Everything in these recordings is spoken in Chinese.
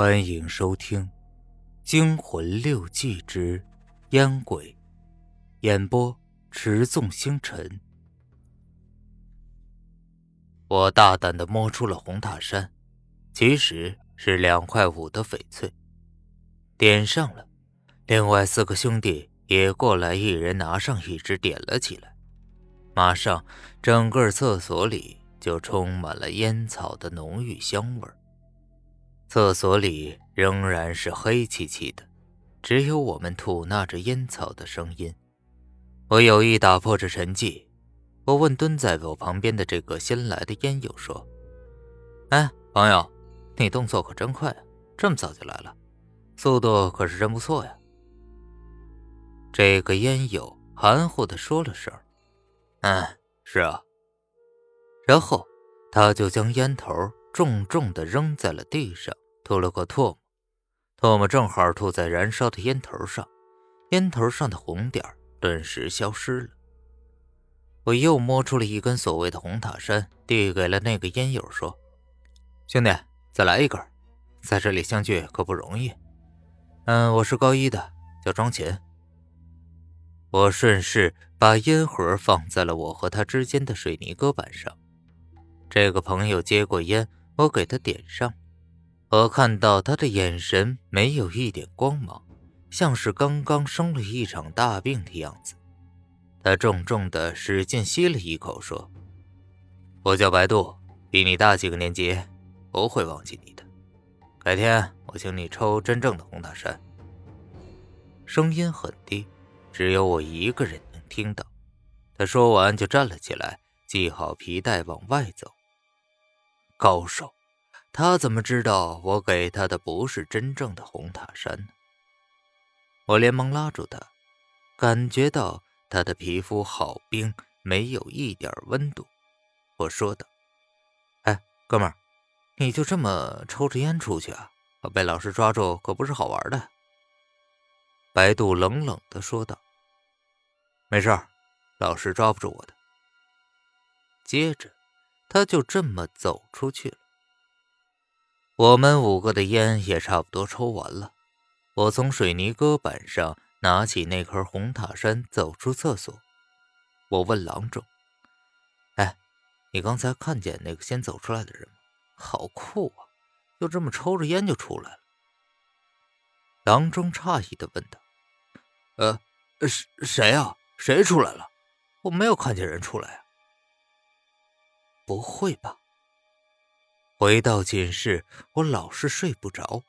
欢迎收听《惊魂六记之烟鬼》，演播持纵星辰。我大胆的摸出了红塔山，其实是两块五的翡翠，点上了。另外四个兄弟也过来，一人拿上一支，点了起来。马上，整个厕所里就充满了烟草的浓郁香味儿。厕所里仍然是黑漆漆的，只有我们吐纳着烟草的声音。我有意打破这沉寂，我问蹲在我旁边的这个新来的烟友说：“哎，朋友，你动作可真快啊，这么早就来了，速度可是真不错呀。”这个烟友含糊的说了声：“嗯，是啊。”然后他就将烟头。重重的扔在了地上，吐了口唾沫，唾沫正好吐在燃烧的烟头上，烟头上的红点顿时消失了。我又摸出了一根所谓的红塔山，递给了那个烟友，说：“兄弟，再来一根，在这里相聚可不容易。”嗯，我是高一的，叫庄琴。我顺势把烟盒放在了我和他之间的水泥搁板上。这个朋友接过烟。我给他点上，我看到他的眼神没有一点光芒，像是刚刚生了一场大病的样子。他重重的使劲吸了一口，说：“我叫白度，比你大几个年级，不会忘记你的。改天我请你抽真正的红塔山。”声音很低，只有我一个人能听到。他说完就站了起来，系好皮带往外走。高手，他怎么知道我给他的不是真正的红塔山呢？我连忙拉住他，感觉到他的皮肤好冰，没有一点温度。我说道：“哎，哥们儿，你就这么抽着烟出去啊？被老师抓住可不是好玩的。”白度冷冷的说道：“没事，老师抓不住我的。”接着。他就这么走出去了。我们五个的烟也差不多抽完了。我从水泥搁板上拿起那颗红塔山，走出厕所。我问郎中：“哎，你刚才看见那个先走出来的人吗？好酷啊！就这么抽着烟就出来了。”郎中诧异的问道：“呃，谁谁呀？谁出来了？我没有看见人出来啊。”不会吧！回到寝室，我老是睡不着。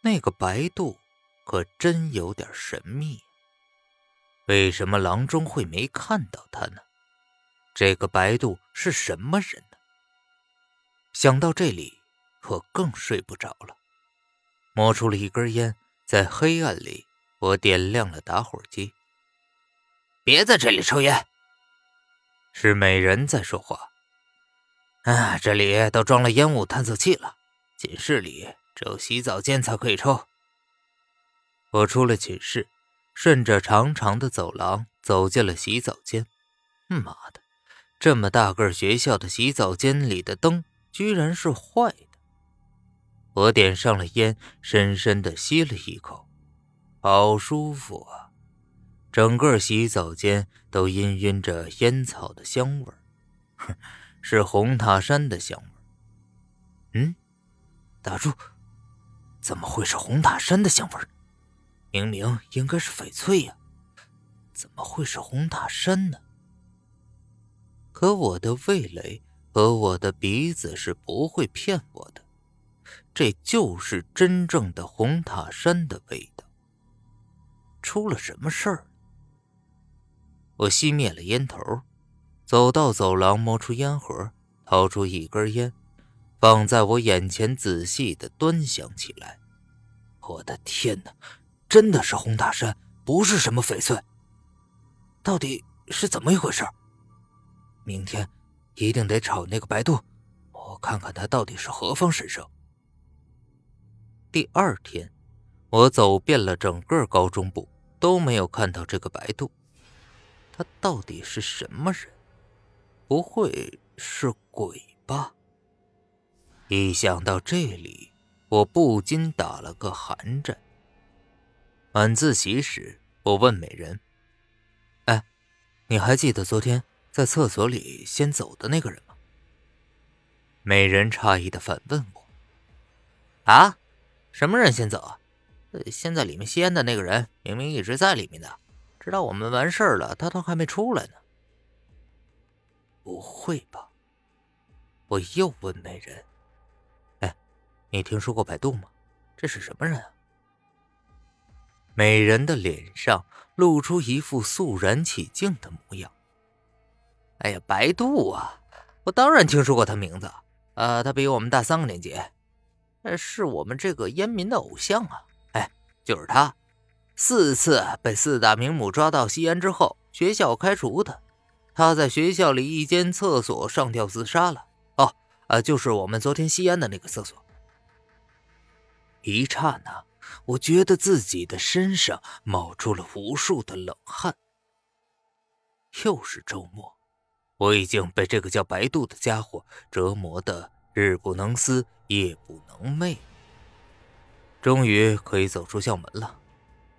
那个白度可真有点神秘。为什么郎中会没看到他呢？这个白度是什么人呢？想到这里，我更睡不着了。摸出了一根烟，在黑暗里，我点亮了打火机。别在这里抽烟！是美人在说话。啊，这里都装了烟雾探测器了，寝室里只有洗澡间才可以抽。我出了寝室，顺着长长的走廊走进了洗澡间。妈的，这么大个学校的洗澡间里的灯居然是坏的！我点上了烟，深深的吸了一口，好舒服啊！整个洗澡间都氤氲着烟草的香味儿，哼。是红塔山的香味。嗯，打住！怎么会是红塔山的香味？明明应该是翡翠呀，怎么会是红塔山呢？可我的味蕾和我的鼻子是不会骗我的，这就是真正的红塔山的味道。出了什么事儿？我熄灭了烟头。走到走廊，摸出烟盒，掏出一根烟，放在我眼前，仔细的端详起来。我的天哪，真的是红塔山，不是什么翡翠。到底是怎么一回事？明天一定得找那个白度，我看看他到底是何方神圣。第二天，我走遍了整个高中部，都没有看到这个白度。他到底是什么人？不会是鬼吧？一想到这里，我不禁打了个寒战。晚自习时，我问美人：“哎，你还记得昨天在厕所里先走的那个人吗？”美人诧异的反问我：“啊，什么人先走啊？先在里面吸烟的那个人明明一直在里面的，直到我们完事儿了，他都还没出来呢。”不会吧？我又问美人：“哎，你听说过百度吗？这是什么人啊？”美人的脸上露出一副肃然起敬的模样。“哎呀，百度啊，我当然听说过他名字。呃，他比我们大三个年级，是我们这个烟民的偶像啊。哎，就是他，四次被四大名捕抓到吸烟之后，学校开除的。他在学校里一间厕所上吊自杀了。”哦啊，就是我们昨天吸烟的那个厕所。一刹那，我觉得自己的身上冒出了无数的冷汗。又是周末，我已经被这个叫白度的家伙折磨的日不能思，夜不能寐。终于可以走出校门了。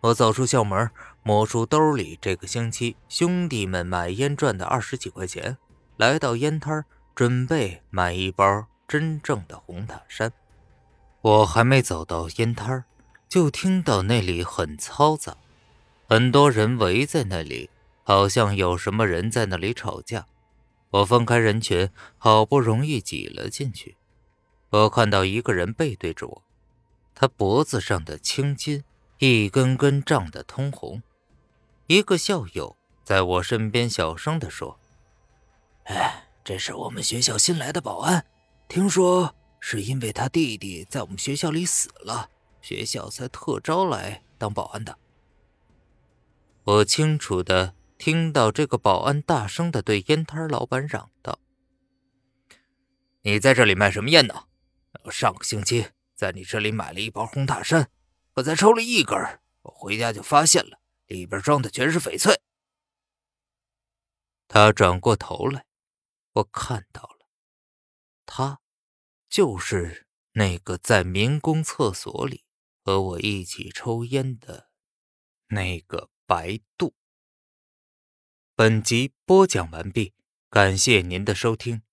我走出校门，摸出兜里这个星期兄弟们买烟赚的二十几块钱，来到烟摊。准备买一包真正的红塔山。我还没走到烟摊，就听到那里很嘈杂，很多人围在那里，好像有什么人在那里吵架。我分开人群，好不容易挤了进去。我看到一个人背对着我，他脖子上的青筋一根根胀得通红。一个校友在我身边小声地说：“哎。”这是我们学校新来的保安，听说是因为他弟弟在我们学校里死了，学校才特招来当保安的。我清楚的听到这个保安大声的对烟摊老板嚷道：“你在这里卖什么烟呢？上个星期在你这里买了一包红塔山，我才抽了一根，我回家就发现了，里边装的全是翡翠。”他转过头来。我看到了，他就是那个在民工厕所里和我一起抽烟的那个白度。本集播讲完毕，感谢您的收听。